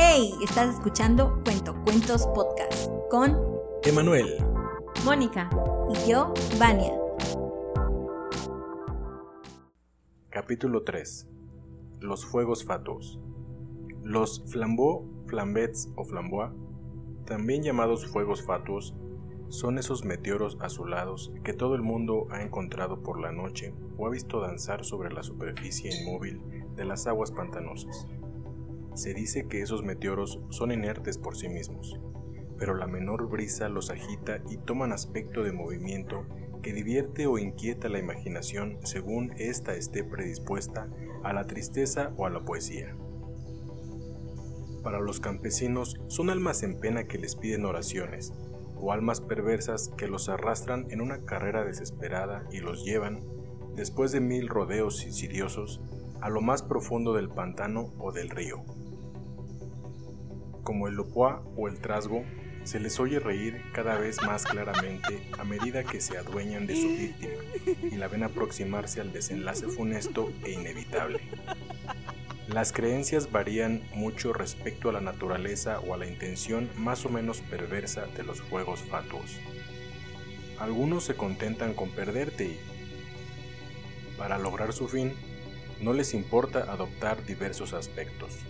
¡Hey! Estás escuchando Cuento Cuentos Podcast con Emanuel, Mónica y yo, Vania. Capítulo 3. Los fuegos fatuos. Los flambeaux, flambets o flambois, también llamados fuegos fatuos, son esos meteoros azulados que todo el mundo ha encontrado por la noche o ha visto danzar sobre la superficie inmóvil de las aguas pantanosas. Se dice que esos meteoros son inertes por sí mismos, pero la menor brisa los agita y toman aspecto de movimiento que divierte o inquieta la imaginación según ésta esté predispuesta a la tristeza o a la poesía. Para los campesinos son almas en pena que les piden oraciones, o almas perversas que los arrastran en una carrera desesperada y los llevan, después de mil rodeos insidiosos, a lo más profundo del pantano o del río. Como el lopoa o el trasgo, se les oye reír cada vez más claramente a medida que se adueñan de su víctima y la ven aproximarse al desenlace funesto e inevitable. Las creencias varían mucho respecto a la naturaleza o a la intención más o menos perversa de los fuegos fatuos. Algunos se contentan con perderte y, para lograr su fin, no les importa adoptar diversos aspectos.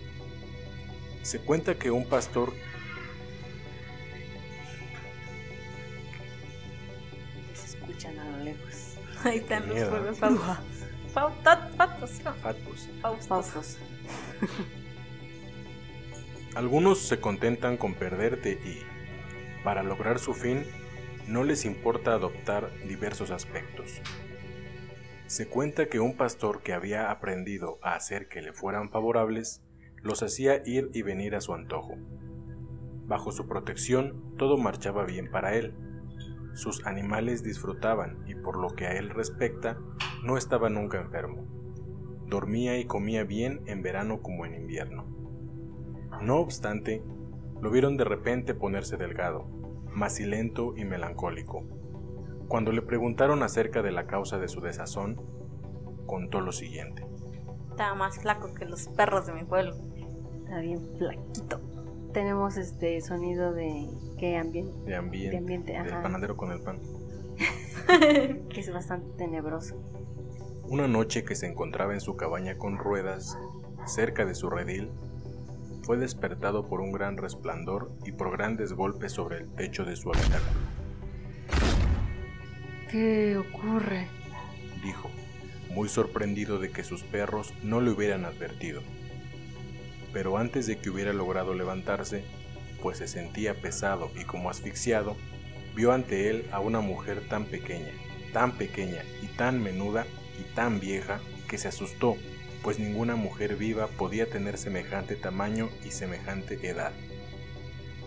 Se cuenta que un pastor Se escuchan a lo lejos. Ahí están los fuegos fatuos. faustos. Faustos. Algunos se contentan con perderte y, para lograr su fin, no les importa adoptar diversos aspectos. Se cuenta que un pastor que había aprendido a hacer que le fueran favorables, los hacía ir y venir a su antojo. Bajo su protección todo marchaba bien para él. Sus animales disfrutaban y por lo que a él respecta, no estaba nunca enfermo. Dormía y comía bien en verano como en invierno. No obstante, lo vieron de repente ponerse delgado, macilento y melancólico. Cuando le preguntaron acerca de la causa de su desazón, contó lo siguiente. Estaba más flaco que los perros de mi pueblo. Está bien flaquito. Tenemos este sonido de qué ambiente, De ambiente, De ambiente, del ajá. panadero con el pan. que es bastante tenebroso. Una noche que se encontraba en su cabaña con ruedas, cerca de su redil, fue despertado por un gran resplandor y por grandes golpes sobre el techo de su habitáculo. ¿Qué ocurre? dijo, muy sorprendido de que sus perros no le hubieran advertido. Pero antes de que hubiera logrado levantarse, pues se sentía pesado y como asfixiado, vio ante él a una mujer tan pequeña, tan pequeña y tan menuda y tan vieja que se asustó, pues ninguna mujer viva podía tener semejante tamaño y semejante edad.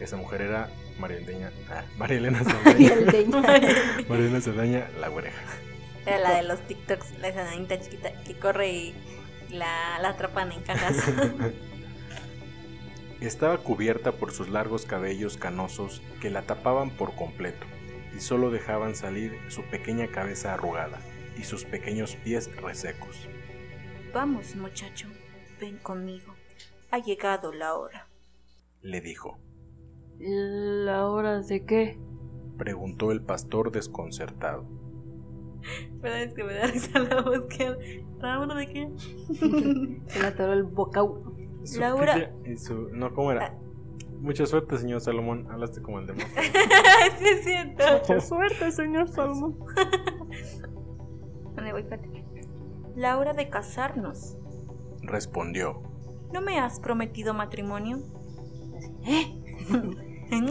Esa mujer era María Elena, ah, María Elena Saldaña, María Elena Saldaña, la oreja. Era la de los TikToks, la enanita chiquita que corre y la, la atrapan en cajas. Estaba cubierta por sus largos cabellos canosos que la tapaban por completo y solo dejaban salir su pequeña cabeza arrugada y sus pequeños pies resecos. Vamos, muchacho, ven conmigo. Ha llegado la hora. Le dijo. ¿La hora de qué? Preguntó el pastor desconcertado. Pero es que me da risa la voz que ¿La hora de qué? Se le atoró el bocau. Su Laura- y su- No, ¿cómo era? Mucha suerte, señor Salomón. Hablaste como el demonio. sí, es cierto. Mucha suerte, señor Salomón. ¿Dónde voy? Espérate. La hora de casarnos. Respondió. ¿No me has prometido matrimonio? ¿Eh? ¿Mm?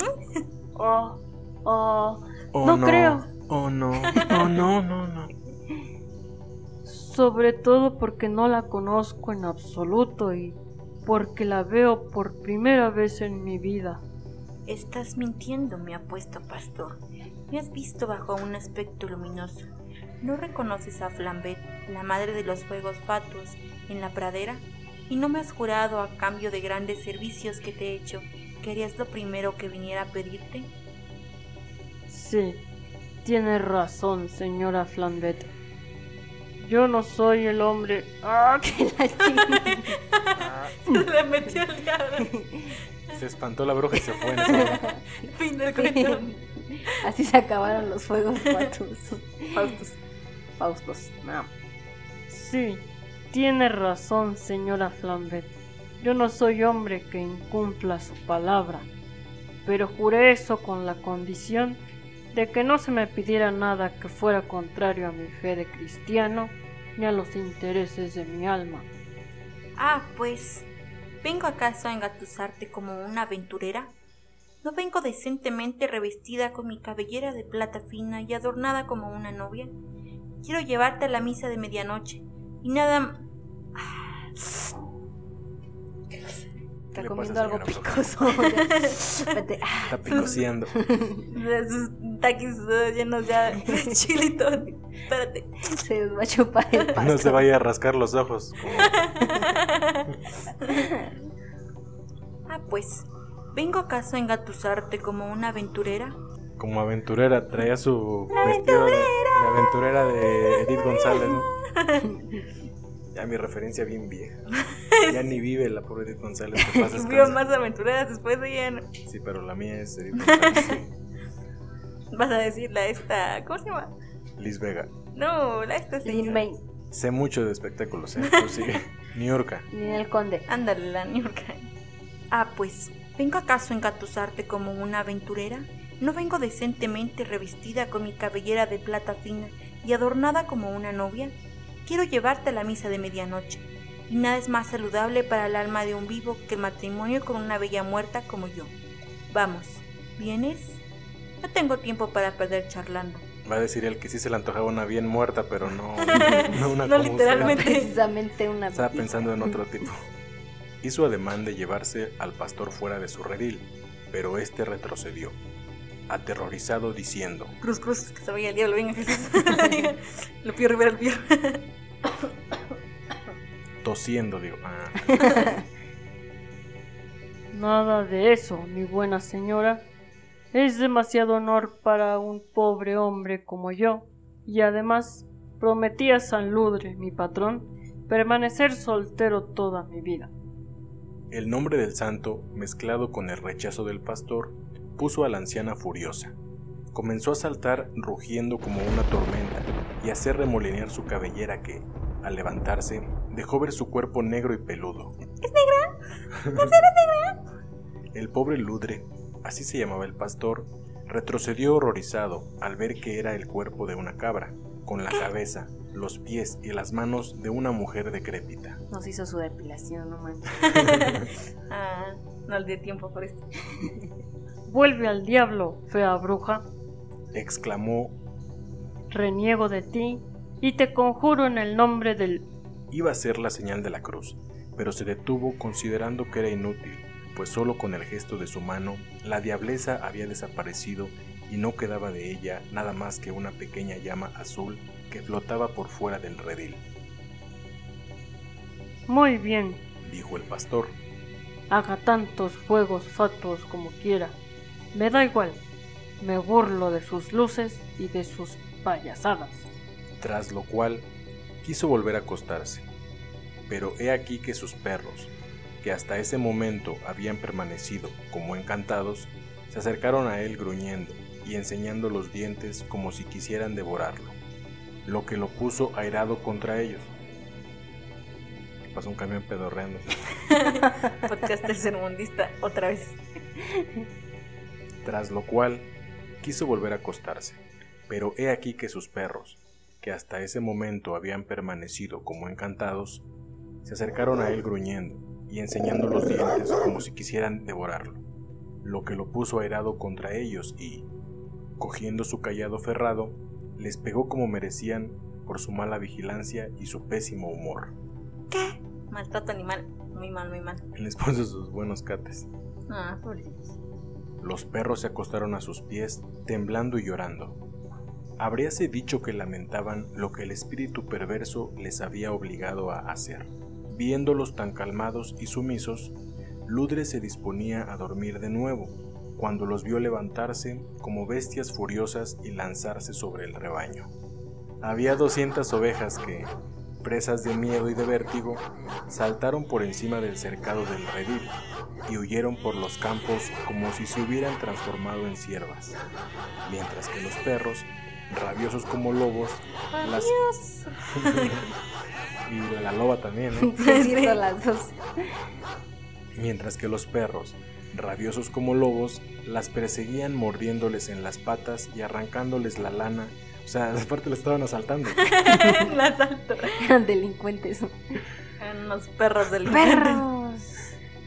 Oh, oh. Oh, No creo. Oh, no. Oh, no, no, no. Sobre todo porque no la conozco en absoluto y porque la veo por primera vez en mi vida. Estás mintiendo, me apuesto, pastor. Me has visto bajo un aspecto luminoso. ¿No reconoces a Flambet, la madre de los fuegos fatuos, en la pradera? ¿Y no me has jurado a cambio de grandes servicios que te he hecho que harías lo primero que viniera a pedirte? Sí, tiene razón, señora Flambet. Yo no soy el hombre. ¡Ah, que la chingada! Le metió el diablo. Se espantó la bruja y se fue. En. Fin del cuento. Así se acabaron los fuegos. Faustus. Faustos. No. Sí, tiene razón, señora Flambet. Yo no soy hombre que incumpla su palabra, pero juré eso con la condición de que no se me pidiera nada que fuera contrario a mi fe de cristiano ni a los intereses de mi alma. Ah, pues, ¿vengo acaso a engatusarte como una aventurera? ¿No vengo decentemente revestida con mi cabellera de plata fina y adornada como una novia? Quiero llevarte a la misa de medianoche y nada... Está comiendo algo picoso. Vete. Está picoseando. sus taquis llenos ya de todo. Espérate. Se va a chupar el pasto. No se vaya a rascar los ojos. Ah, pues, ¿vengo acaso a engatusarte como una aventurera? Como aventurera, traía su vestido de, de aventurera de Edith González, ¿no? Ya mi referencia bien vieja. Ya ni vive la pobre Edith González. que pasa Vio más aventureras después de ella. ¿no? Sí, pero la mía es Edith González. Vas a decirle a esta. ¿Cómo se llama? Liz Vega. No, la esta Lin señora. May, Sé mucho de espectáculos, ¿eh? Tú sí. Niurka. Ninel Conde. Ándale, la Niurka. Ah, pues, ¿vengo acaso a engatusarte como una aventurera? ¿No vengo decentemente revestida con mi cabellera de plata fina y adornada como una novia? Quiero llevarte a la misa de medianoche. Y nada es más saludable para el alma de un vivo que el matrimonio con una bella muerta como yo. Vamos, ¿vienes? No tengo tiempo para perder charlando. Va a decir el que sí se le antojaba una bien muerta, pero no, no una No como usted. literalmente. Precisamente una. Estaba pensando en otro tipo. Hizo ademán de llevarse al pastor fuera de su redil, pero este retrocedió, aterrorizado diciendo: Cruz, cruz, que se vaya el diablo, venga Jesús. Lo pido Rivera, el pido. Tosiendo, digo, ah, Nada de eso, mi buena señora. Es demasiado honor para un pobre hombre como yo, y además prometí a San Ludre, mi patrón, permanecer soltero toda mi vida. el nombre del santo, mezclado con el rechazo del pastor, puso a la anciana furiosa. Comenzó a saltar rugiendo como una tormenta y a hacer remolinear su cabellera que, al levantarse, dejó ver su cuerpo negro y peludo. ¿Es negra? ¿Es negra? El pobre Ludre, así se llamaba el pastor, retrocedió horrorizado al ver que era el cuerpo de una cabra, con la cabeza, los pies y las manos de una mujer decrépita. Nos hizo su depilación, no manches. Ah, no le di tiempo por esto. Vuelve al diablo, fea bruja, exclamó reniego de ti, y te conjuro en el nombre del... iba a ser la señal de la cruz, pero se detuvo considerando que era inútil, pues solo con el gesto de su mano la diableza había desaparecido y no quedaba de ella nada más que una pequeña llama azul que flotaba por fuera del redil, Muy bien, dijo el pastor. haga tantos fuegos fatuos como quiera. Me da igual, me burlo de sus luces y de sus payasadas. tras lo cual quiso volver a acostarse. Pero he aquí que sus perros, que hasta ese momento habían permanecido como encantados, se acercaron a él gruñendo y enseñando los dientes como si quisieran devorarlo, lo que lo puso airado contra ellos. Pasó un camión pedorreando. Podcast tercermundista, otra vez. tras lo cual quiso volver a acostarse. Pero he aquí que sus perros, que hasta ese momento habían permanecido como encantados, se acercaron a él gruñendo y enseñando los dientes como si quisieran devorarlo, lo que lo puso airado contra ellos y, cogiendo su callado ferrado, les pegó como merecían por su mala vigilancia y su pésimo humor. Maltrato animal. Muy mal, muy mal. Les puso sus buenos cates. Ah, pobrecitos. Los perros se acostaron a sus pies, temblando y llorando. Habríase dicho que lamentaban lo que el espíritu perverso les había obligado a hacer. Viéndolos tan calmados y sumisos, Ludre se disponía a dormir de nuevo, cuando los vio levantarse como bestias furiosas y lanzarse sobre el rebaño. Había 200 ovejas que, presas de miedo y de vértigo, saltaron por encima del cercado del redil y huyeron por los campos como si se hubieran transformado en ciervas, mientras que los perros, rabiosos como lobos, las... y la loba también, ¿eh? Sí, las dos. mientras que los perros, rabiosos como lobos, las perseguían mordiéndoles en las patas y arrancándoles la lana. O sea, aparte lo estaban asaltando. El asalto. Eran delincuentes. Eran unos perros delincuentes. ¡Perros!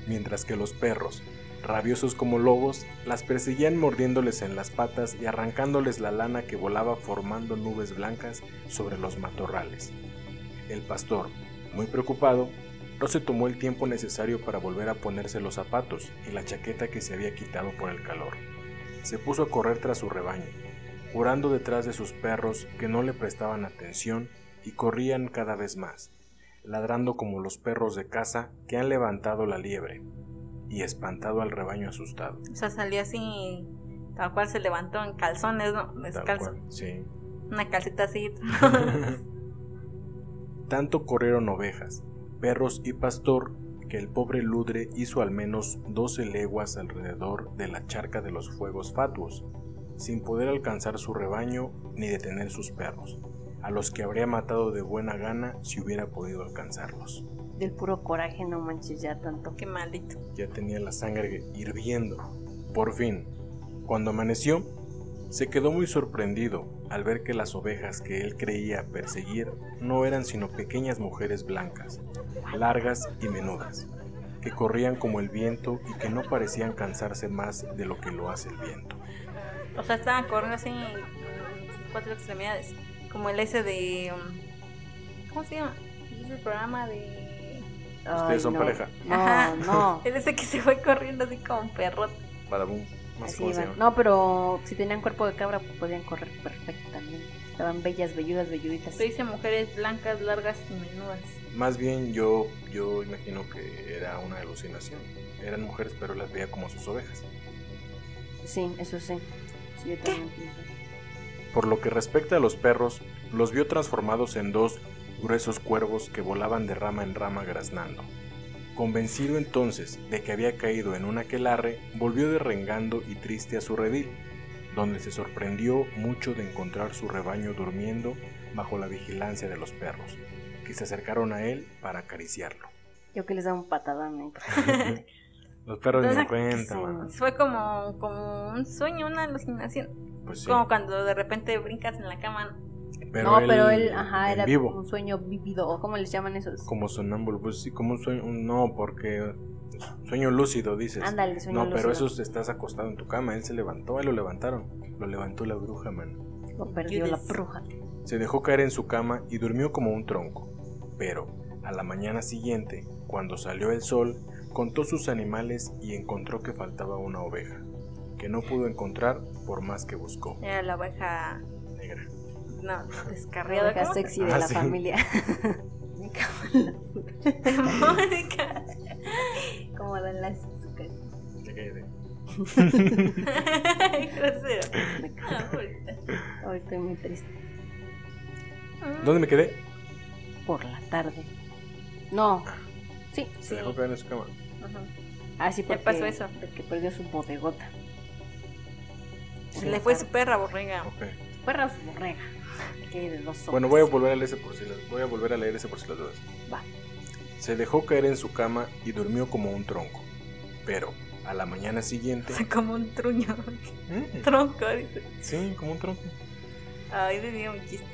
mientras que los perros, rabiosos como lobos, las perseguían mordiéndoles en las patas y arrancándoles la lana que volaba formando nubes blancas sobre los matorrales. El pastor, muy preocupado, no se tomó el tiempo necesario para volver a ponerse los zapatos y la chaqueta que se había quitado por el calor. Se puso a correr tras su rebaño, jurando detrás de sus perros que no le prestaban atención y corrían cada vez más, ladrando como los perros de caza que han levantado la liebre y espantado al rebaño asustado. O sea, salió así, tal cual se levantó en calzones, ¿no? Tal Descalzo. cual, sí. Una calceta así. Tanto corrieron ovejas, perros y pastor que el pobre Ludre hizo al menos 12 leguas alrededor de la charca de los fuegos fatuos, sin poder alcanzar su rebaño ni detener sus perros, a los que habría matado de buena gana si hubiera podido alcanzarlos. Del puro coraje, no manches ya tanto. Qué maldito. Ya tenía la sangre hirviendo. Por fin, cuando amaneció, se quedó muy sorprendido al ver que las ovejas que él creía perseguir no eran sino pequeñas mujeres blancas, largas y menudas, que corrían como el viento y que no parecían cansarse más de lo que lo hace el viento. O sea, estaban corriendo así en cuatro extremidades. Como el ese de. um, ¿Cómo se llama? Es el programa de. Ustedes son no. pareja. Ajá. No, no. El ese que se fue corriendo así como un perro. Badabum, no sé Así cómo se iban. llama. No, pero si tenían cuerpo de cabra, pues podían correr perfectamente. Estaban bellas, velludas, velluditas. Se dice mujeres blancas, largas y menudas. Más bien yo, yo imagino que era una alucinación. Eran mujeres pero las veía como sus ovejas. Sí, eso sí. Sí, yo también pienso eso. Por lo que respecta a los perros, los vio transformados en dos gruesos cuervos que volaban de rama en rama graznando. Convencido entonces de que había caído en un aquelarre, volvió derrengando y triste a su redil, donde se sorprendió mucho de encontrar su rebaño durmiendo bajo la vigilancia de los perros, que se acercaron a él para acariciarlo. Yo que les da un patadón. ¿eh? Los perros ni Entonces, cuenta, sí. Fue como, como un sueño, una alucinación. Pues sí. Como cuando de repente brincas en la cama. No, pero él, ajá, era vivo. como un sueño vívido. ¿o ¿Cómo les llaman esos? Como sonámbulo, pues sí, como un sueño, no, porque sueño lúcido dices. Ándale, sueño no, pero lúcido. eso estás acostado en tu cama, él se levantó, él lo levantaron, lo levantó la bruja, man. Lo perdió la bruja. Se dejó caer en su cama y durmió como un tronco. Pero a la mañana siguiente, cuando salió el sol, contó sus animales y encontró que faltaba una oveja, que no pudo encontrar por más que buscó. Era la oveja. No, descarriada. ¿cómo? sexy de Ah, la sí. familia. Me cago en la- Mónica. Como dan las azúcares. Ay, grosero. Ah, ahorita. Hoy estoy muy triste. ¿Dónde me quedé? Por la tarde. No. Sí. Se Sí. dejó caer en su cama. Ujú. Ah, sí, Ya porque, pasó eso. porque perdió su bodegota. Se le fue su perra borrega. Ok. Perra o su borrega. Bueno, voy a volver a leer ese por si las, voy a volver a leer ese por si las dudas. Va. Se dejó caer en su cama y durmió como un tronco. Pero a la mañana siguiente, Como un truño. Mm, Tronco, dice. sí, como un tronco. Ay, dio un chiste.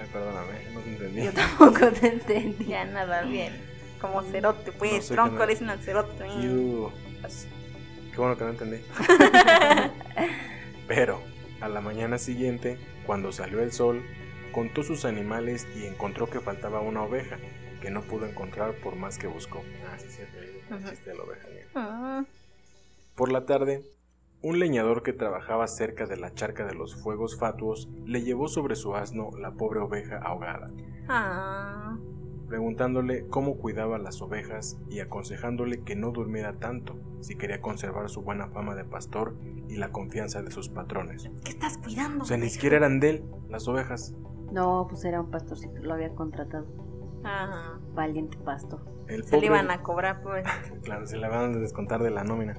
Ay, perdóname, no te entendí. Yo tampoco te entendí. Ya nada bien. Como cerote, pues. No tronco le dicen al cerote. Qué bueno que no entendí. Pero a la mañana siguiente, cuando salió el sol, contó sus animales y encontró que faltaba una oveja, que no pudo encontrar por más que buscó. Ah, sí, de la oveja. negra. Ah, Por la tarde, un leñador que trabajaba cerca de la charca de los fuegos fatuos le llevó sobre su asno la pobre oveja ahogada, Ah, preguntándole cómo cuidaba las ovejas y aconsejándole que no durmiera tanto si quería conservar su buena fama de pastor y la confianza de sus patrones. ¿qué estás cuidando? O sea, ni siquiera eran de él las ovejas. No, pues era un pastorcito, lo había contratado. Ajá. Valiente pasto. El Se le iban a cobrar, pues. Claro, se la van a descontar de la nómina.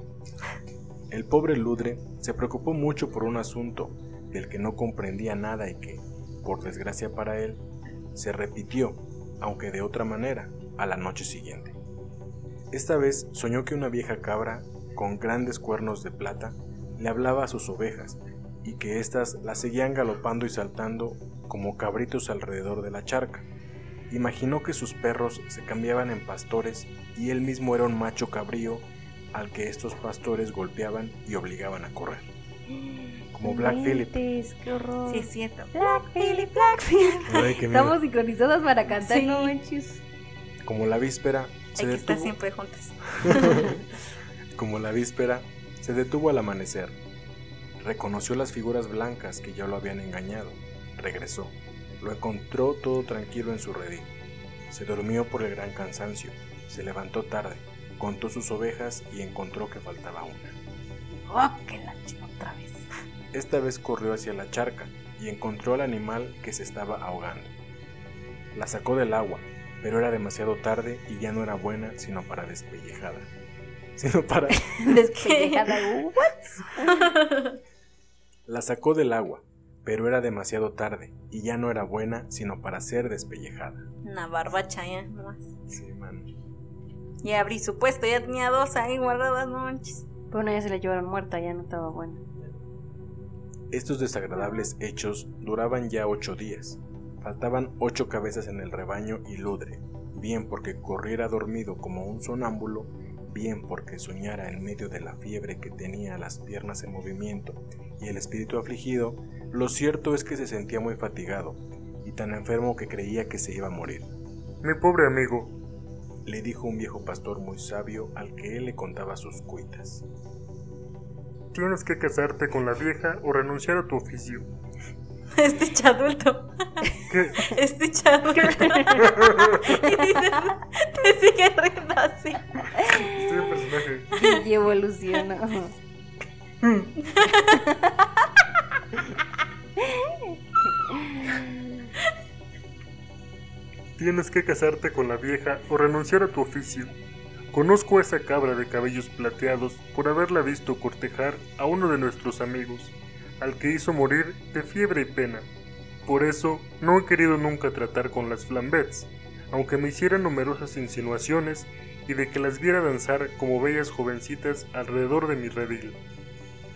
El pobre Ludre se preocupó mucho por un asunto del que no comprendía nada y que, por desgracia para él, se repitió, aunque de otra manera, a la noche siguiente. Esta vez soñó que una vieja cabra, con grandes cuernos de plata, le hablaba a sus ovejas y que éstas la seguían galopando y saltando como cabritos alrededor de la charca. Imaginó que sus perros se cambiaban en pastores y él mismo era un macho cabrío al que estos pastores golpeaban y obligaban a correr. Como Black Phillip. Inventes, ¡Qué horror! Sí, es cierto. Black Phillip, Black miedo. Estamos sincronizadas para cantar, Sí. no manches. Como la víspera se Hay que estar detuvo. siempre juntas. Como la víspera se detuvo al amanecer. Reconoció las figuras blancas que ya lo habían engañado. Regresó. Lo encontró todo tranquilo en su redil. Se durmió por el gran cansancio. Se levantó tarde. Contó sus ovejas y encontró que faltaba una. ¡Oh, que la otra vez! Esta vez corrió hacia la charca y encontró al animal que se estaba ahogando. La sacó del agua, pero era demasiado tarde y ya no era buena sino para despellejada. Sino para... Despellejada. ¿What? La sacó del agua, pero era demasiado tarde y ya no era buena sino para ser despellejada. Una barbacha ya, nomás. Sí, mano. Y abrí su puesto, ya tenía dos ahí guardadas, no manches. Pero una ya se la llevaron muerta, ya no estaba buena. Estos desagradables hechos duraban ya ocho días. Faltaban ocho cabezas en el rebaño y Ludre, bien porque corriera dormido como un sonámbulo, bien porque soñara en medio de la fiebre que tenía las piernas en movimiento y el espíritu afligido, lo cierto es que se sentía muy fatigado y tan enfermo que creía que se iba a morir. Mi pobre amigo, Le dijo un viejo pastor muy sabio al que él le contaba sus cuitas. Tienes que casarte con la vieja o renunciar a tu oficio. Este chadulto. ¿Qué? Este chadulto. y dices, te sigue riendo así. Estoy en personaje. Y evoluciona. Tienes que casarte con la vieja o renunciar a tu oficio. Conozco a esa cabra de cabellos plateados por haberla visto cortejar a uno de nuestros amigos, al que hizo morir de fiebre y pena. Por eso no he querido nunca tratar con las flambets, aunque me hicieran numerosas insinuaciones y de que las viera danzar como bellas jovencitas alrededor de mi redil.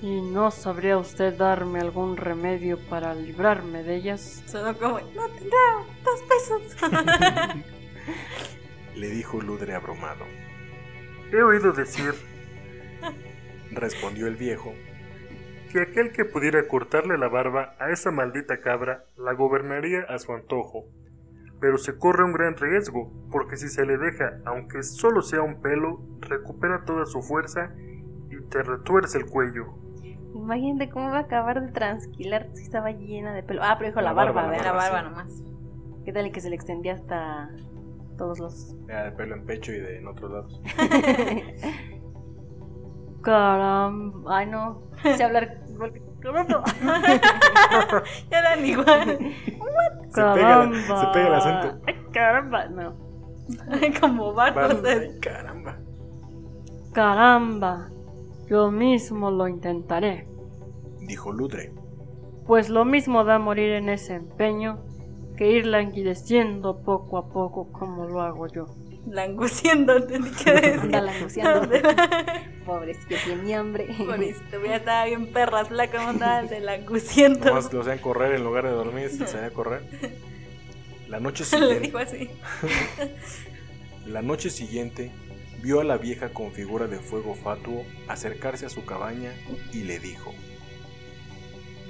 ¿Y no sabría usted darme algún remedio para librarme de ellas? Sonó como, no tendrá dos pesos. Le dijo Ludre abrumado. He oído decir Respondió el viejo, que aquel que pudiera cortarle la barba a esa maldita cabra la gobernaría a su antojo. Pero se corre un gran riesgo, porque si se le deja, aunque solo sea un pelo, recupera toda su fuerza y te retuerce el cuello. Imagínate cómo va a acabar de transquilar si estaba llena de pelo. Ah, pero dijo la, La barba, barba, la barba, sí. nomás. ¿Qué tal que se le extendía hasta todos los... de pelo en pecho y de en otros lados. Caramba. Ay, no. Sé hablar igual que... Caramba. Ya eran igual. Se pega, Caramba. se pega el acento. Ay, caramba. No. como barcos. Ay, caramba. Caramba. Yo mismo lo intentaré. Dijo Ludre. Pues lo mismo da morir en ese empeño que ir languideciendo poco a poco como lo hago yo. Languciendo, entendí que decir. Anda languceando. Pobrecito, tiene hambre. Pobrecito, ya estaba bien perra flaca, como andaba de languciendo. Nomás lo hacían correr en lugar de dormir, se salía a correr. La noche Le siguiente, dijo así. la noche siguiente vio a la vieja con figura de fuego fatuo acercarse a su cabaña y le dijo: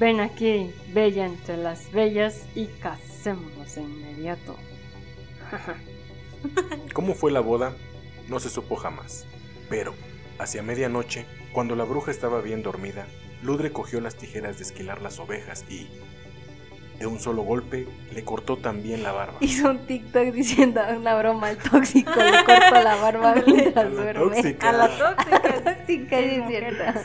Ven aquí, bella entre las bellas, y casémonos de inmediato. ¿Cómo fue la boda? No se supo jamás. Pero, hacia medianoche, cuando la bruja estaba bien dormida, Ludre cogió las tijeras de esquilar las ovejas y, de un solo golpe, le cortó también la barba. Hizo un TikTok diciendo una broma al tóxico, le corto la barba mientras A la duerme. tóxica. A la tóxica. Tóxica, sí es cierto.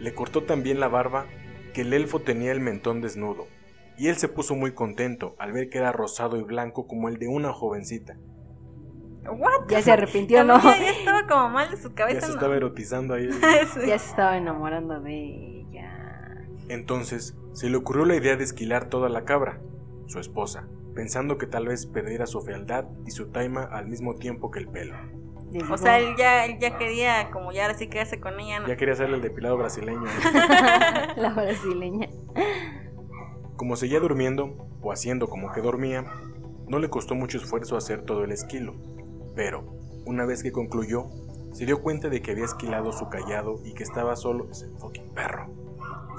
Le cortó también la barba que el elfo tenía el mentón desnudo, y él se puso muy contento al ver que era rosado y blanco como el de una jovencita. ¿What? Ya se arrepintió, ¿no? Ya, ya estaba como mal de su Ya cabeza. se ¿no? estaba erotizando ahí. Sí. Ya se estaba enamorando de ella. Entonces se le ocurrió la idea de esquilar toda la cabra, su esposa, pensando que tal vez perdiera su fealdad y su taima al mismo tiempo que el pelo. O sea, él ya, él ya quería como ya ahora sí quedarse con ella, ¿no? Ya quería hacerle el depilado brasileño. la brasileña. Como seguía durmiendo, o haciendo como que dormía, no le costó mucho esfuerzo hacer todo el esquilo. Pero, una vez que concluyó, se dio cuenta de que había esquilado su callado y que estaba solo ese fucking perro.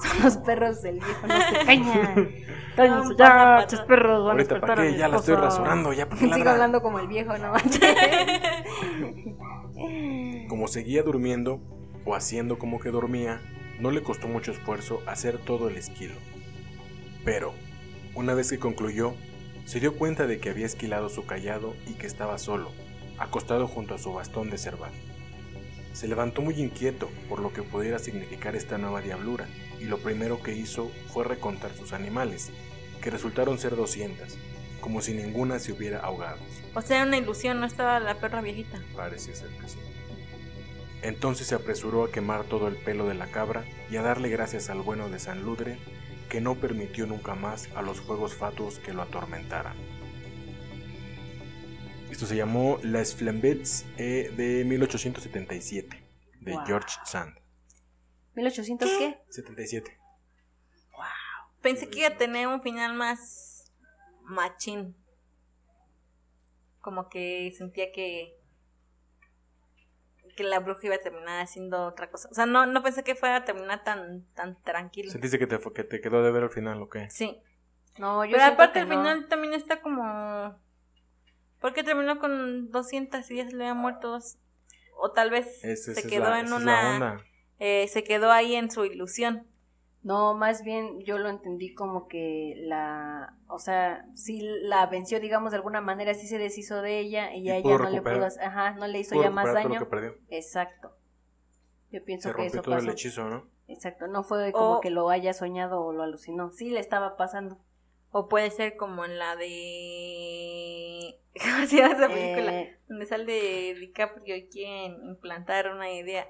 Son los perros del viejo, no se cañan. Cállense No, ya, pata. perros van a Ahorita, despertar ¿para a qué? mi Ya la estoy esposa. rasurando, ya, ¿para qué Sigo ladra? hablando como el viejo, no manches. Como seguía durmiendo, o haciendo como que dormía, no le costó mucho esfuerzo hacer todo el esquilo. Pero, una vez que concluyó, se dio cuenta de que había esquilado su callado y que estaba solo, acostado junto a su bastón de cerval. Se levantó muy inquieto por lo que pudiera significar esta nueva diablura, y lo primero que hizo fue recontar sus animales, que resultaron ser 200, como si ninguna se hubiera ahogado. O sea, una ilusión, no estaba la perra viejita. Parece ser que sí. Entonces se apresuró a quemar todo el pelo de la cabra y a darle gracias al bueno de San Ludre, que no permitió nunca más a los fuegos fatuos que lo atormentaran. Esto se llamó Las Flambets eh, de 1877, de Wow. George Sand. ¿1800 qué? 77. Pensé que iba a tener un final más machín. Como que sentía que que la bruja iba a terminar haciendo otra cosa. O sea, no, no pensé que fuera a terminar tan, tan tranquilo. ¿Sentiste que te, fue- que te quedó de ver al final o qué? Sí. No, yo Pero aparte que al no. final también está como... ¿Por qué terminó con 200 y ya se le habían muerto dos? O tal vez se quedó la- en una... eh, se quedó ahí en su ilusión. No, más bien yo lo entendí como que la, o sea, sí la venció, digamos, de alguna manera, sí se deshizo de ella y Y a ella no le pudo, ajá, no le hizo Pudo ya más daño. lo que perdió. Exacto. Yo pienso Se que eso todo el hechizo, ¿no? Exacto, no fue como O- que lo haya soñado o lo alucinó, sí le estaba pasando. O puede ser como en la de... ¿Cómo se llama esa película? Eh, Donde sale DiCaprio y quieren implantar una idea.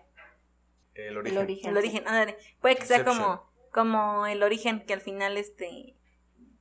El el origen. El origen, ándale. Puede que sea como, como el origen que al final este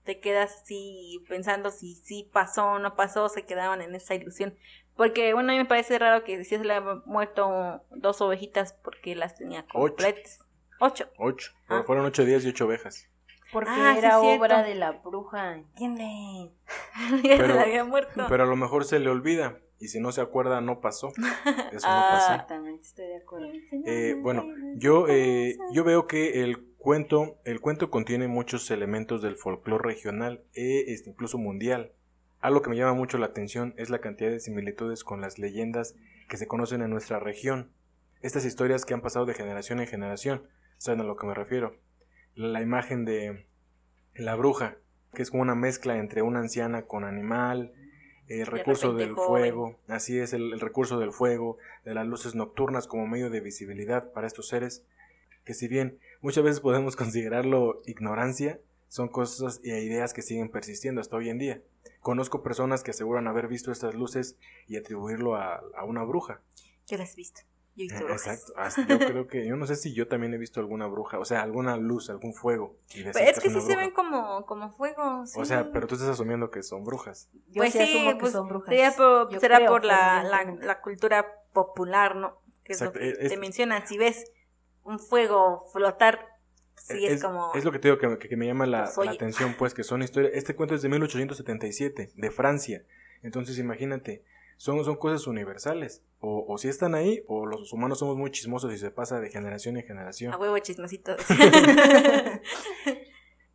te quedas así pensando si sí pasó o no pasó, se quedaban en esa ilusión. Porque, bueno, a mí me parece raro que si se le habían muerto dos ovejitas porque las tenía Ocho. completas. Ocho. Ocho. Ah. Fueron ocho días y ocho ovejas. Porque Ah, era obra de la bruja, ¿entienden? ya se había muerto. Pero a lo mejor se le olvida. Y si no se acuerda, no pasó. Eso no Ah. pasó. Exactamente, estoy de acuerdo. Eh, bueno, yo, eh, yo veo que el cuento, el cuento contiene muchos elementos del folclore regional e este, incluso mundial. Algo que me llama mucho la atención es la cantidad de similitudes con las leyendas que se conocen en nuestra región. Estas historias que han pasado de generación en generación, ¿saben a lo que me refiero? La imagen de la bruja, que es como una mezcla entre una anciana con animal, el recurso repente del joven. fuego, así es, el, el recurso del fuego, de las luces nocturnas como medio de visibilidad para estos seres, que si bien muchas veces podemos considerarlo ignorancia, son cosas e ideas que siguen persistiendo hasta hoy en día. Conozco personas que aseguran haber visto estas luces y atribuirlo a, a una bruja. Yo las he visto. Yo he visto brujas. Exacto. Hasta yo creo que, yo no sé si yo también he visto alguna bruja, o sea, alguna luz, algún fuego. y Pero es que es sí una se bruja. ven como, como fuego. sí. O sea, pero tú estás asumiendo que son brujas. Yo pues sí asumo que pues, son brujas. sería por- Yo será creo por la, la, la cultura popular, ¿no? Que es Exacto, lo que es- te mencionan. Si ves un fuego flotar, sí es, es, como... es lo que te digo que, me- que me llama la, Pues, la atención, pues, que son historias. Este cuento es de 1877, de Francia. Entonces, imagínate, son, son cosas universales. O, o si están ahí, o los humanos somos muy chismosos y se pasa de generación en generación. A huevo chismosito.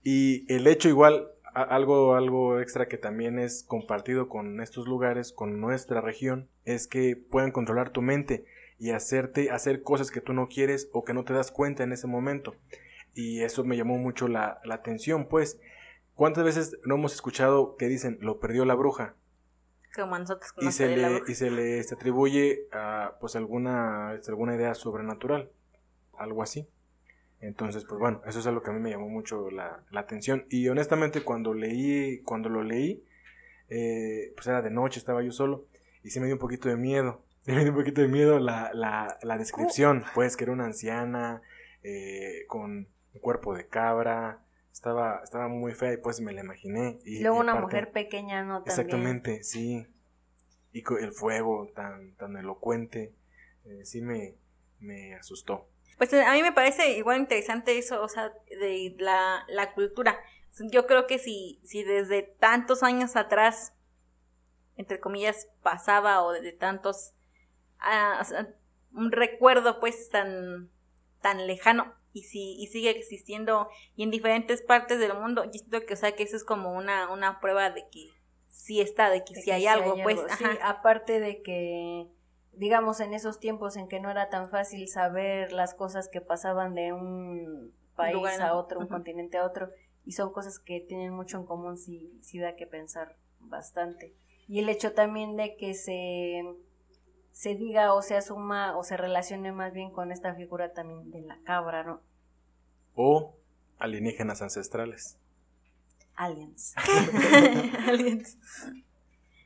Y el hecho igual, algo, algo extra que también es compartido con estos lugares, con nuestra región, es que puedan controlar tu mente y hacerte hacer cosas que tú no quieres o que no te das cuenta en ese momento. Y eso me llamó mucho la, la atención, pues. ¿Cuántas veces no hemos escuchado que dicen lo perdió la bruja? Y se, le, y se le se atribuye a pues alguna, alguna idea sobrenatural. Algo así. Entonces, pues bueno, eso es algo que a mí me llamó mucho la, la atención. Y honestamente, cuando leí, cuando lo leí, eh, pues era de noche, estaba yo solo, y sí me dio un poquito de miedo. Me dio un poquito de miedo la, la, la descripción, pues que era una anciana eh, con un cuerpo de cabra, estaba, estaba muy fea y pues me la imaginé. Y, Luego y una aparte- mujer pequeña, ¿no? También. Exactamente, sí. Y el fuego tan, tan elocuente, eh, sí me, me asustó. Pues eh, a mí me parece igual interesante eso, o sea, de la, la cultura. Yo creo que si, si desde tantos años atrás, entre comillas, pasaba o de tantos, ah, o sea, un recuerdo pues tan, tan lejano y si y sigue existiendo y en diferentes partes del mundo, yo siento que, o sea, que eso es como una, una prueba de que sí está, de que de sí que hay sí algo, pues, Sí, ajá. aparte de que, digamos, en esos tiempos en que no era tan fácil saber las cosas que pasaban de un país Lugar, a otro, un continente a otro, y son cosas que tienen mucho en común, sí, sí da que pensar bastante. Y el hecho también de que se, se diga o se asuma o se relacione más bien con esta figura también de la cabra, ¿no? O alienígenas ancestrales. Aliens. Aliens.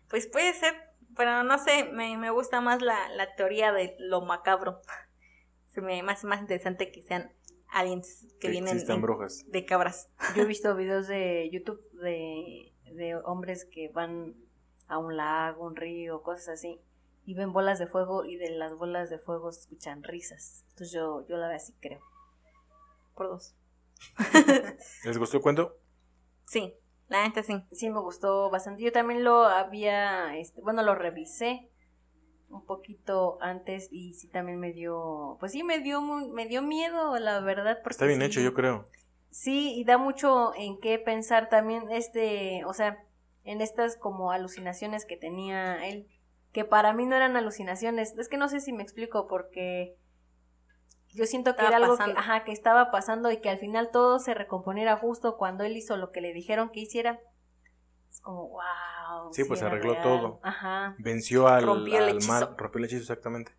Pues puede ser, pero no sé, me, me gusta más la, la teoría de lo macabro. Se me más más interesante que sean aliens que, Que vienen existan en- brujas. de cabras. Yo he visto videos de YouTube de, de hombres que van a un lago, un río, cosas así, y ven bolas de fuego y de las bolas de fuego se escuchan risas. Entonces yo, yo la verdad sí creo. Por dos. ¿Les gustó el cuento? Sí, la neta sí. Sí me gustó bastante. Yo también lo había, este, bueno, lo revisé un poquito antes y sí también me dio, pues sí me dio, me dio miedo, la verdad. Porque Está bien sí- hecho, yo creo. Sí, y da mucho en qué pensar también este, o sea, en estas como alucinaciones que tenía él, que para mí no eran alucinaciones, es que no sé si me explico porque yo siento que Estaba era algo que, ajá, que estaba pasando y que al final todo se recomponiera justo cuando él hizo lo que le dijeron que hiciera. Es como, wow. Sí, pues arregló real. todo. Ajá. Venció al, Rompió el al hechizo. mal, rompió el hechizo exactamente.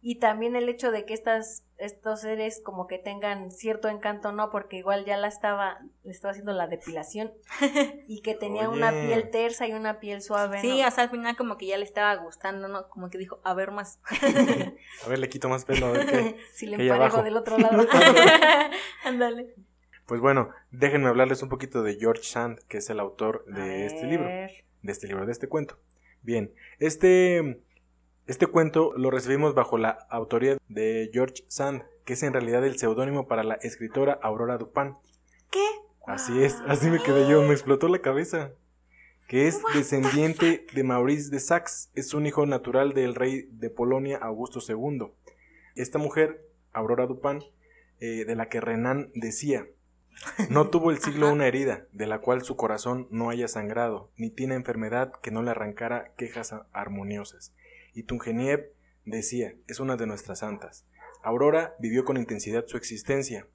Y también el hecho de que estas, estos seres como que tengan cierto encanto, ¿no? Porque igual ya la estaba, le estaba haciendo la depilación y que tenía una piel tersa y una piel suave, Sí, sea, al final como que ya le estaba gustando, ¿no? Como que dijo, a ver más. A ver, le quito más pelo, a ver qué. si le emparejo abajo. del otro lado. Ándale. Pues bueno, déjenme hablarles un poquito de George Sand, que es el autor A de este libro. de este libro, de este cuento. Bien, este, este cuento lo recibimos bajo la autoría de George Sand, que es en realidad el seudónimo para la escritora Aurora Dupin. ¿Qué? Así es, así me quedé yo, me explotó la cabeza. Que es descendiente de Maurice de Saxe, es un hijo natural del rey de Polonia Augusto II. Esta mujer, Aurora Dupin, eh, de la que Renan decía, no tuvo el siglo una herida, de la cual su corazón no haya sangrado, ni tiene enfermedad que no le arrancara quejas armoniosas. Y Tungeniev decía, es una de nuestras santas. Aurora vivió con intensidad su existencia.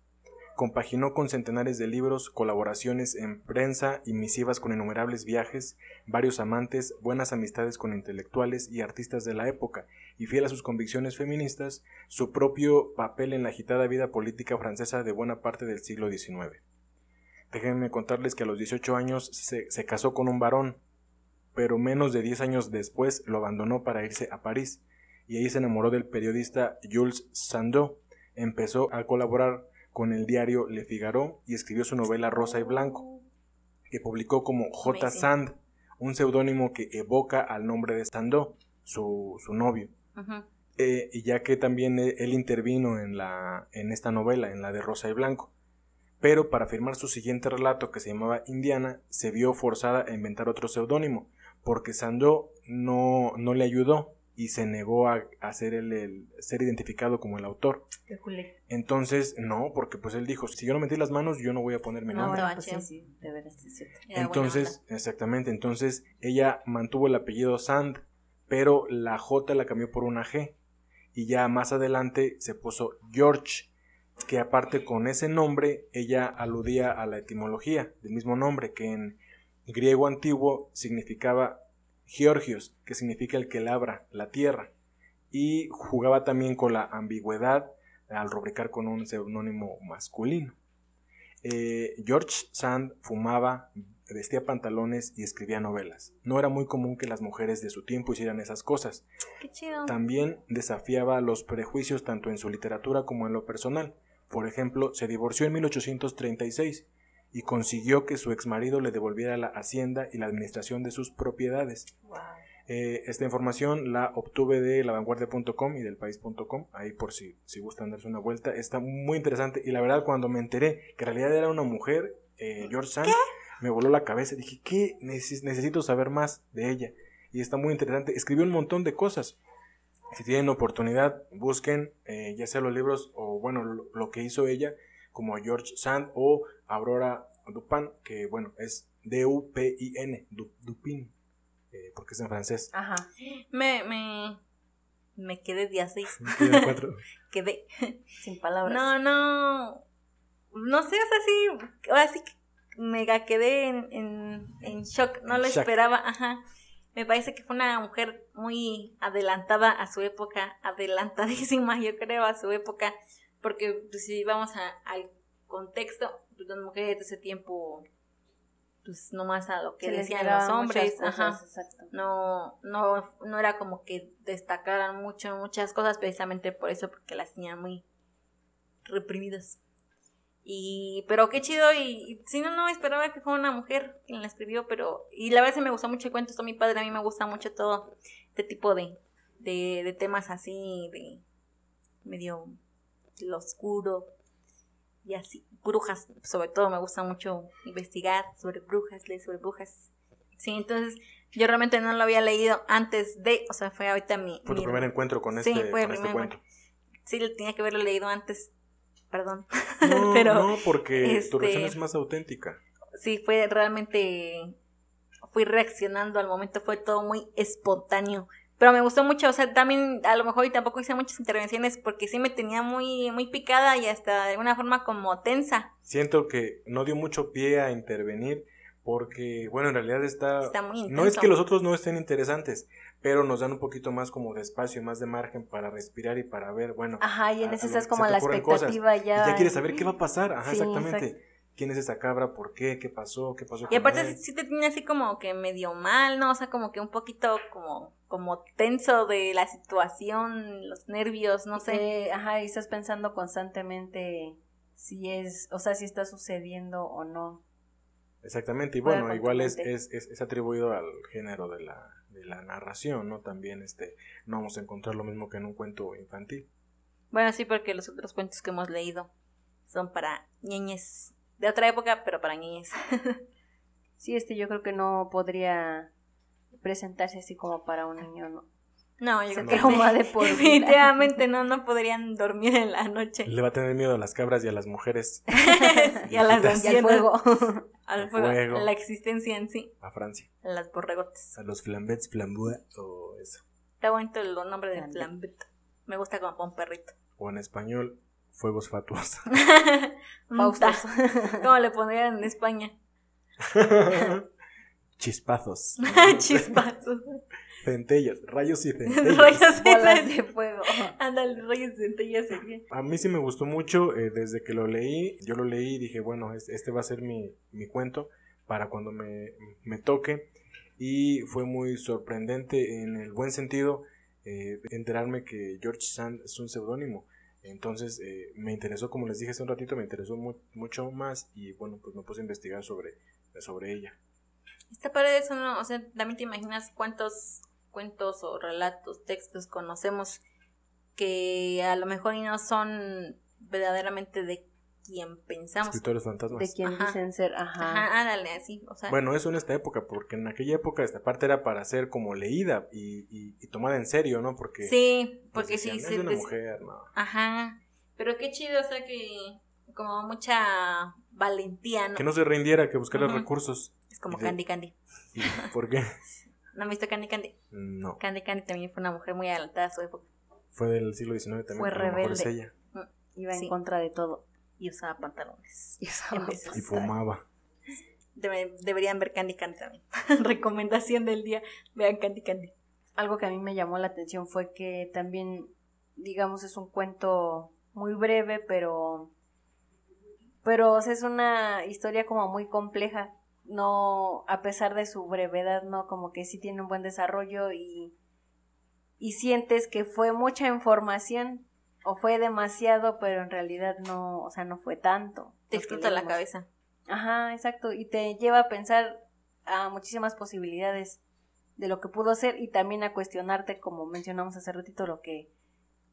Compaginó con centenares de libros, colaboraciones en prensa y misivas con innumerables viajes, varios amantes, buenas amistades con intelectuales y artistas de la época, y fiel a sus convicciones feministas, su propio papel en la agitada vida política francesa de buena parte del siglo XIX. Déjenme contarles que a los 18 años se, se casó con un varón, pero menos de 10 años después lo abandonó para irse a París, y ahí se enamoró del periodista Jules Sandeau. Empezó a colaborar con el diario Le Figaro y escribió su novela Rosa y Blanco, que publicó como J. Sand, un seudónimo que evoca al nombre de Sandeau, su, su novio. Eh, y ya que también él, él intervino en, la, en esta novela, en la de Rosa y Blanco. Pero para firmar su siguiente relato, que se llamaba Indiana, se vio forzada a inventar otro seudónimo, porque Sandeau no, no le ayudó y se negó a, a ser, el, el- ser identificado como el autor. Qué culé. Entonces, no, porque pues él dijo, si yo no metí las manos, yo no voy a poner mi No, nombre. pues sí, H. sí, de Entonces, exactamente, entonces ella mantuvo el apellido Sand, pero la J la cambió por una G. Y ya más adelante se puso George, que aparte con ese nombre ella aludía a la etimología del mismo nombre, que en griego antiguo significaba Georgios, que significa el que labra la tierra. Y jugaba también con la ambigüedad al rubricar con un seudónimo masculino. Eh, George Sand fumaba, vestía pantalones y escribía novelas. No era muy común que las mujeres de su tiempo hicieran esas cosas. Qué chido. También desafiaba los prejuicios tanto en su literatura como en lo personal. Por ejemplo, se divorció en 1836 y consiguió que su exmarido le devolviera la hacienda y la administración de sus propiedades. Eh, esta información la obtuve de lavanguardia.com y del país.com, ahí por si, si gustan darse una vuelta. Está muy interesante y la verdad cuando me enteré que en realidad era una mujer, eh, George Sand, me voló la cabeza. Dije, ¿qué? Neces- necesito saber más de ella. Y está muy interesante. Escribió un montón de cosas. Si tienen oportunidad, busquen eh, ya sea los libros o bueno, lo, lo que hizo ella, como George Sand o Aurora Dupin, que bueno, es D-U-P-I-N, Du- Dupin, eh, porque es en francés. Ajá. Me, me, me quedé de así. Quedé. Sin palabras. No, no. No sé, o sea, sí. Ahora sí que mega quedé en, en, en shock. No En lo shock. esperaba. Ajá. Me parece que fue una mujer muy adelantada a su época. Adelantadísima, yo creo, a su época. Porque pues, si vamos a- al contexto, las mujeres de ese tiempo, pues nomás a lo que Se decían los hombres. Ajá cosas, exacto. no, no, no era como que destacaran mucho muchas cosas precisamente por eso, porque las tenían muy reprimidas. Y, pero qué chido, y, y si no, no esperaba que fuera una mujer quien la escribió, pero, y la verdad se me gustó mucho el cuento, está mi padre, a mí me gusta mucho todo este tipo de, de, de temas así, de medio lo oscuro y así, brujas, sobre todo me gusta mucho investigar sobre brujas, leer sobre brujas. Sí, entonces yo realmente no lo había leído antes de, o sea, fue ahorita mi... Fue tu primer encuentro con Sí, este, fue con este cuento. Sí, tenía que haberlo leído antes, perdón. No, Pero, no, porque tu este, reacción es más auténtica. Sí, fue realmente, fui reaccionando al momento, fue todo muy espontáneo. Pero me gustó mucho, o sea, también a lo mejor y tampoco hice muchas intervenciones porque sí me tenía muy, muy picada y hasta de alguna forma como tensa. Siento que no dio mucho pie a intervenir porque, bueno, en realidad está... Está muy intenso. No es que los otros no estén interesantes, pero nos dan un poquito más como de espacio, más de margen para respirar y para ver, bueno, Ajá, y en lo estás como a la cosas. expectativa y ya. ya quieres saber qué va a pasar. Ajá, Sí, exactamente. ¿Quién es esa cabra? ¿Por qué? ¿Qué pasó? ¿Qué pasó Y aparte él? sí te tenía así como que medio mal, ¿no? O sea, como que un poquito como, como tenso de la situación, los nervios, no sé. Eh, ajá, y estás pensando constantemente si es, o sea, si está sucediendo o no. Exactamente, y bueno, igual es, es, es, es atribuido al género de la, de la narración, ¿no? También este, no vamos a encontrar lo mismo que en un cuento infantil. Bueno, sí, porque los otros cuentos que hemos leído son para ñeñes de otra época, pero para ñeñes. Sí, este yo creo que no podría presentarse así como para un niño, ¿no? No, yo Se creo que trauma de por vida. definitivamente no, no podrían dormir en la noche. Le va a tener miedo a las cabras y a las mujeres, y a las Viejitas. Y al ancianas, fuego. al fuego, fuego. a la existencia en sí, a Francia, a las borregotes. a los flambets, flambua o eso. Está bonito el nombre de Flambet. flambet. Me gusta como para un perrito. O en español, fuegos fatuos. Faustos. ¿Cómo le pondrían en España? Chispazos. Chispazos. Centellas, rayos y centellas. Rayos Bolas de de fuego. Ándale, rayos de centellas sería. A mí sí me gustó mucho eh, desde que lo leí. Yo lo leí y dije, bueno, es- este va a ser mi, mi cuento para cuando me, me toque. Y fue muy sorprendente en el buen sentido eh, enterarme que George Sand es un seudónimo. Entonces eh, me interesó, como les dije hace un ratito, me interesó mu- mucho más y bueno, pues me puse a investigar sobre, sobre ella. Está padre eso, ¿no? O sea, también te imaginas cuántos cuentos o relatos, textos conocemos que a lo mejor y no son verdaderamente de quien pensamos. Escritores fantasmas. De quien Ajá. dicen ser, ajá. Ajá, ándale, así, o sea. Bueno, eso en esta época, porque en aquella época esta parte era para ser como leída y, y- y tomada en serio, ¿no? Porque sí, porque decían, sí, es sí, de una mujer, no. Ajá, pero qué chido, o sea que como mucha valentía, ¿no? Que no se rindiera, que buscara recursos. Es como Candy Candy. ¿Y ¿Por qué? ¿No han visto Candy Candy? No, Candy Candy también fue una mujer muy adelantada a su época fue del siglo XIX también. Fue es rebelde. ella. Iba Sí. en contra de todo. y usaba pantalones. Y usaba fumaba. Debe- deberían ver Candy Candy también. Recomendación del día, vean Candy Candy. Algo que a mí me llamó la atención fue que también, digamos, es un cuento muy breve, pero pero o sea, es una historia como muy compleja. No, a pesar de su brevedad, no, como que sí tiene un buen desarrollo y, y sientes que fue mucha información o fue demasiado, pero en realidad no, o sea, no fue tanto. Te explota la cabeza. Ajá, exacto, y te lleva a pensar a muchísimas posibilidades de lo que pudo ser y también a cuestionarte, como mencionamos hace ratito, lo que,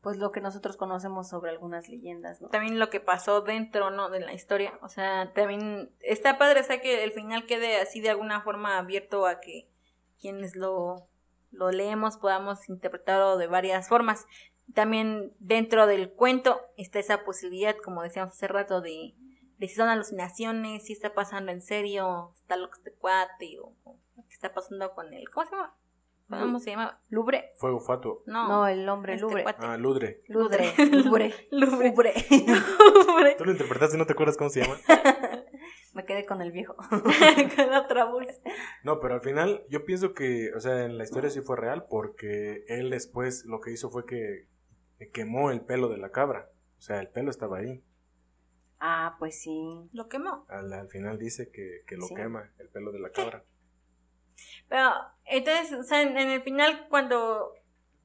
pues lo que nosotros conocemos sobre algunas leyendas, ¿no? También lo que pasó dentro, ¿no? De la historia. O sea, también está padre, o sea, que el final quede así de alguna forma abierto a que quienes lo, lo leemos podamos interpretarlo de varias formas. También dentro del cuento está esa posibilidad, como decíamos hace rato, de, de si son alucinaciones, si está pasando en serio, está loco este cuate, o, o qué está pasando con él. ¿Cómo se llama? ¿Cómo se llama? Lubre. Fuego fatuo. No, No, el hombre este Lubre. cuate. Ah, Ludre. Ludre. Lubre. Lubre. Lubre. Lubre. ¿Tú lo interpretaste y no te acuerdas cómo se llama? Me quedé con el viejo. con otra voz. No, pero al final yo pienso que, o sea, en la historia sí fue real porque él después lo que hizo fue que quemó el pelo de la cabra. O sea, el pelo estaba ahí. Ah, pues sí. Lo quemó. Al, al final dice que, que lo Sí. quema, el pelo de la cabra. Pero, entonces, o sea, en, en el final, cuando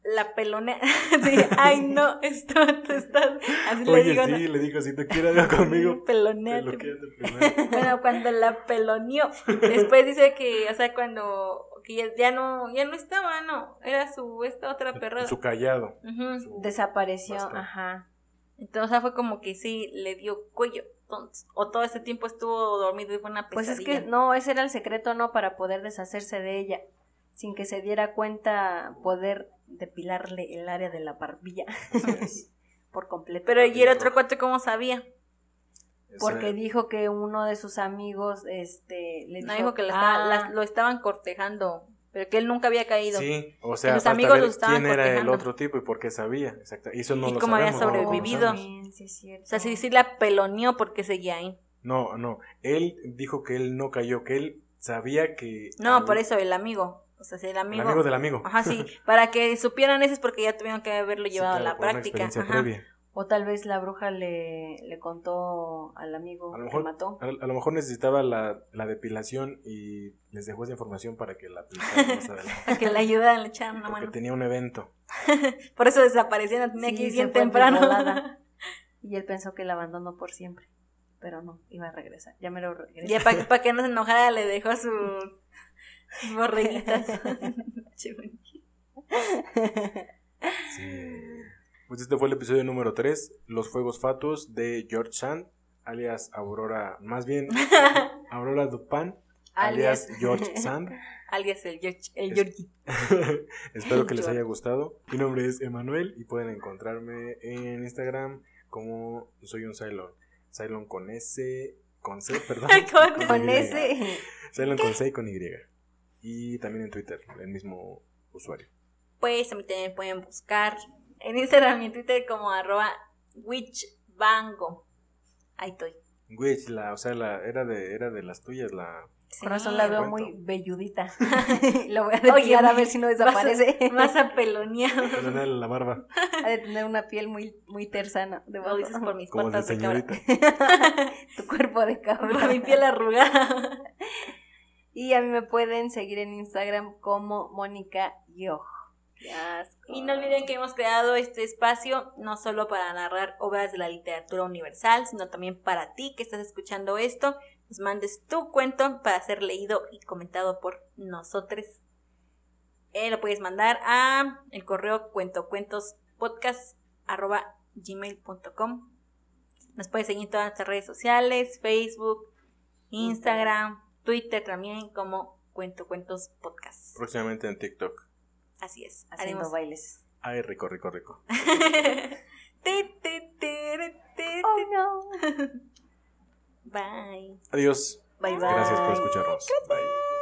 la pelonea. sí, ay, no, esto, tú estás. Así le Oye, digo, sí, ¿no? le dijo, si te quieres algo conmigo, Pelonea. te. Bueno, cuando la peloneó. Después dice que, o sea, cuando. que ya, ya no ya no estaba, no. Era su. Esta otra perra. Su callado. Su- Desapareció, ajá. Entonces, o sea, fue como que sí, le dio cuello. Entonces, o todo ese tiempo estuvo dormido y fue una Pues es pesadilla. que no, ese era el secreto, ¿no? Para poder deshacerse de ella. Sin que se diera cuenta poder depilarle el área de la barbilla por completo. Pero, ¿y el otro cuate cómo sabía? Porque dijo que uno de sus amigos, este, le No dijo que la estaba- "Ah, las- lo estaban cortejando. Pero que él nunca había caído. Sí, o sea, falta amigos ver lo estaban quién era el cortejando. otro tipo y por qué sabía. Exacto. Y eso no Y lo cómo había sabemos. no lo sobrevivido. conocemos. Bien, sí, es cierto. O sea, sí, sí la peloneó porque seguía ahí. No, no. Él dijo que él no cayó, que él sabía que. No, por eso el amigo. O sea, si el El amigo. amigo del amigo. Ajá, sí. Para que supieran eso es porque ya tuvieron que haberlo Sí, llevado claro, a la por una práctica. experiencia Ajá. previa. O tal vez la bruja le, le contó al amigo A lo que mató. a, a lo mejor necesitaba la, la depilación y les dejó esa información para que la más adelante. Para que le ayudaran, le echaran una Porque mano. tenía un evento. Por eso desaparecieron, tenía Sí, que ir bien temprano. Y él pensó que la abandonó por siempre. Pero no, iba a regresar. Ya me lo regresó. ya para que no se enojara le dejó sus, sus borreguitas. Sí. Pues este fue el episodio número 3, Los Fuegos Fatuos de George Sand, alias Aurora, más bien Aurora Dupin, alias, Alias. George Sand. Alias el George, el Georgie. Espero que les haya gustado. Mi nombre es Emanuel y pueden encontrarme en Instagram como soy un Cylon. Cylon con S, con C, perdón. Con- Con ese. Cylon con C y con Y. Y también en Twitter, el mismo usuario. Pues a mí también pueden buscar en Instagram y en Twitter como arroba witchbango. Ahí estoy. Witch, la, o sea, la, era de, era de las tuyas, la. Con razón la veo cuento. muy velludita. Lo voy a depilar a ver si no desaparece. Más apeloneado. la, la barba, Ha de tener una piel muy, muy tersana. Lo debajo. dices por mis como de patas de cabra. señorita. tu cuerpo de cabra. Mi piel arrugada. Y a mí me pueden seguir en Instagram como Mónica Yoj. Y no olviden que hemos creado este espacio no solo para narrar obras de la literatura universal, sino también para ti que estás escuchando esto, nos mandes tu cuento para ser leído y comentado por nosotros. Eh, lo puedes mandar a el correo cuentocuentospodcast.gmail.com Nos puedes seguir en todas nuestras redes sociales, Facebook, Instagram, Twitter también como Cuento Cuentos Podcast. Próximamente en TikTok. Así es. Haciendo Haremos bailes. Ay, rico, rico, rico. Oh no. Bye. Adiós. Bye bye. Gracias por escucharnos. Bye.